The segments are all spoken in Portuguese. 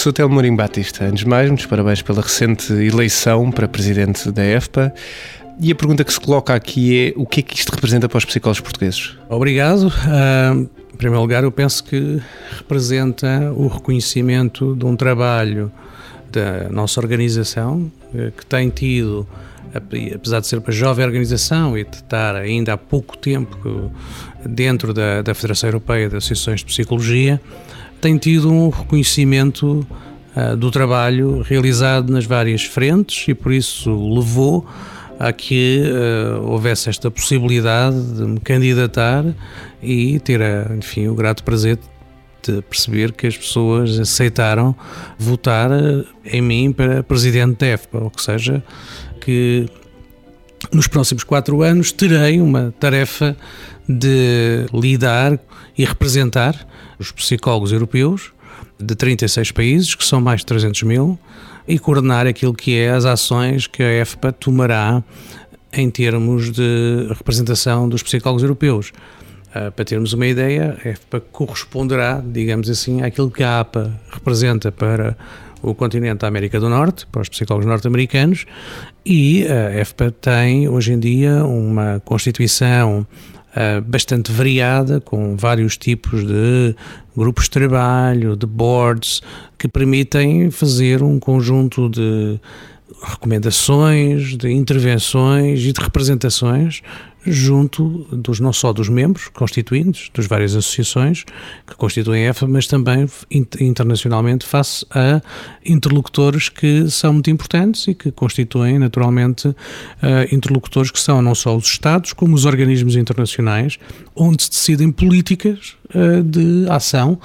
Professor Telmo Batista, antes de mais, muitos parabéns pela recente eleição para presidente da EFPA. E a pergunta que se coloca aqui é o que é que isto representa para os psicólogos portugueses? Obrigado. Uh, em primeiro lugar, eu penso que representa o reconhecimento de um trabalho da nossa organização eh, que tem tido, apesar de ser uma jovem organização e de estar ainda há pouco tempo dentro da, da Federação Europeia de Associações de Psicologia, tem tido um reconhecimento uh, do trabalho realizado nas várias frentes e por isso levou a que uh, houvesse esta possibilidade de me candidatar e ter, enfim, o grato prazer de perceber que as pessoas aceitaram votar ah, em mim para presidente da EFPA, ou seja, que nos próximos quatro anos terei uma tarefa de lidar e representar os psicólogos europeus de 36 países, que são mais de 300 mil, e coordenar aquilo que é as ações que a EFPA tomará em termos de representação dos psicólogos europeus. Uh, para termos uma ideia, a EFPA corresponderá, digamos assim, àquilo que a APA representa para o continente da América do Norte, para os psicólogos norte-americanos, e a EFPA tem hoje em dia uma constituição uh, bastante variada, com vários tipos de grupos de trabalho, de boards, que permitem fazer um conjunto de recomendações, de intervenções e de representações junto dos não só dos membros constituintes das várias associações que constituem a EFA, mas também internacionalmente face a interlocutores que são muito importantes e que constituem naturalmente uh, interlocutores que são não só os Estados como os organismos internacionais onde se decidem políticas uh, de ação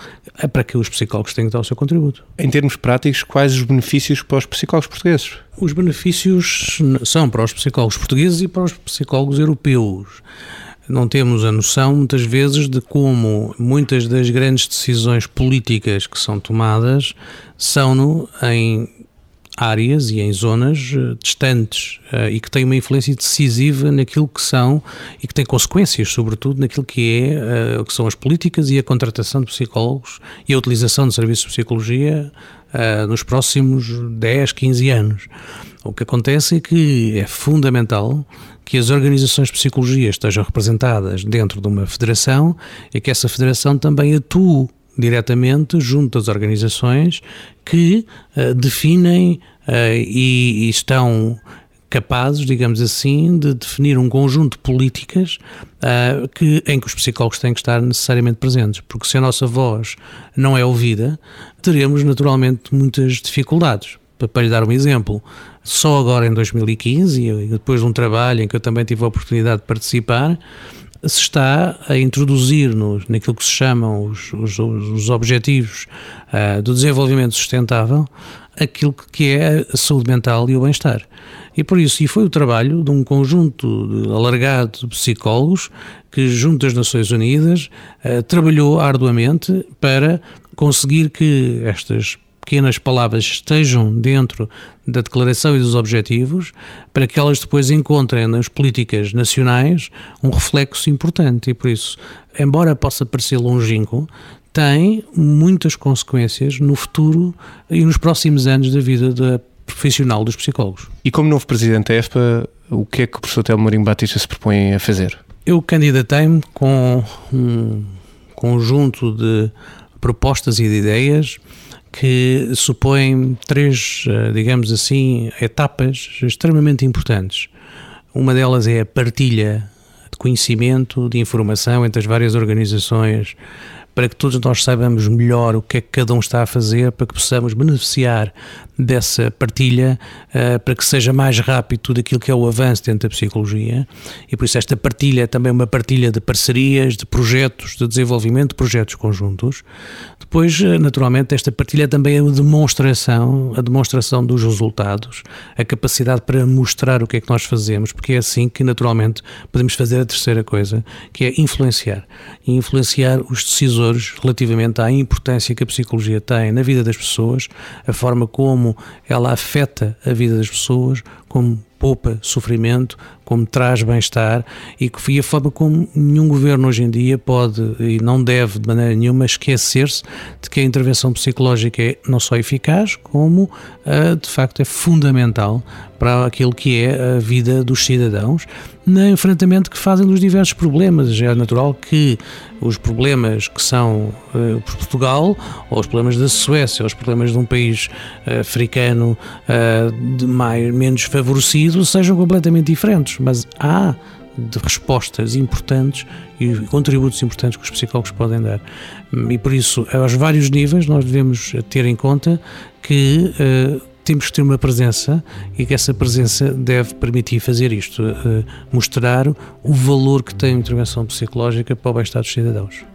uh, para que os psicólogos tenham que dar o seu contributo. Em termos práticos, quais os benefícios para os psicólogos portugueses? Os benefícios são para os psicólogos portugueses e para os psicólogos europeus. Não temos a noção, muitas vezes, de como muitas das grandes decisões políticas que são tomadas são no, em áreas e em zonas uh, distantes uh, e que têm uma influência decisiva naquilo que são e que têm consequências, sobretudo, naquilo que é uh, que são as políticas e a contratação de psicólogos e a utilização de serviços de psicologia nos próximos 10, 15 anos. O que acontece é que é fundamental que as organizações de psicologia estejam representadas dentro de uma federação e que essa federação também atue diretamente junto às organizações que uh, definem uh, e, e, estão capazes, digamos assim, de definir um conjunto de políticas uh, que, em que os psicólogos têm que estar necessariamente presentes, porque se a nossa voz não é ouvida, teremos naturalmente muitas dificuldades. Para, lhe dar um exemplo, só agora em 2015, e depois de um trabalho em que eu também tive a oportunidade de participar, se está a introduzir no, naquilo que se chamam os, os, os objetivos uh, do desenvolvimento sustentável aquilo que é a saúde mental e o bem-estar. E por isso, e foi o trabalho de um conjunto alargado de psicólogos que, junto às Nações Unidas, uh, trabalhou arduamente para conseguir que estas pequenas palavras estejam dentro da declaração e dos objetivos, para que elas depois encontrem nas políticas nacionais um reflexo importante. E por isso, embora possa parecer longínquo, tem muitas consequências no futuro e nos próximos anos da vida da profissional dos psicólogos. E como novo presidente da EFPA, o que é que o professor Telmo Mourinho Batista se propõe a fazer? Eu candidatei-me com um conjunto de propostas e de ideias que supõem três, eh, digamos assim, etapas extremamente importantes. Uma delas é a partilha de conhecimento, de informação entre as várias organizações, para que todos nós saibamos melhor o que é que cada um está a fazer, para que possamos beneficiar dessa partilha, uh, para que seja mais rápido tudo aquilo que é o avanço dentro da psicologia. E por isso esta partilha é também uma partilha de parcerias, de projetos de desenvolvimento, de projetos conjuntos. Depois, eh, naturalmente, esta partilha também é a demonstração, a demonstração dos resultados, a capacidade para mostrar o que é que nós fazemos, porque é assim que, naturalmente, podemos fazer a terceira coisa, que é influenciar. E influenciar os decisores relativamente à importância que a psicologia tem na vida das pessoas, a forma como ela afeta a vida das pessoas, como poupa sofrimento, como traz bem-estar e que a forma como nenhum governo hoje em dia pode e não deve de maneira nenhuma esquecer-se de que a intervenção psicológica é não só eficaz, como uh, de facto é fundamental para aquilo que é a vida dos cidadãos no enfrentamento que fazem dos diversos problemas. É natural que os problemas que são uh, Portugal, ou os problemas da Suécia, ou os problemas de um país uh, africano uh, de mais, menos favorecido sejam completamente diferentes, mas há de respostas importantes e contributos importantes que os psicólogos podem dar. E por isso, aos vários níveis, nós devemos ter em conta que temos que ter uma presença e que essa presença deve permitir fazer isto, uh, mostrar o valor que tem a intervenção psicológica para o bem-estar dos cidadãos.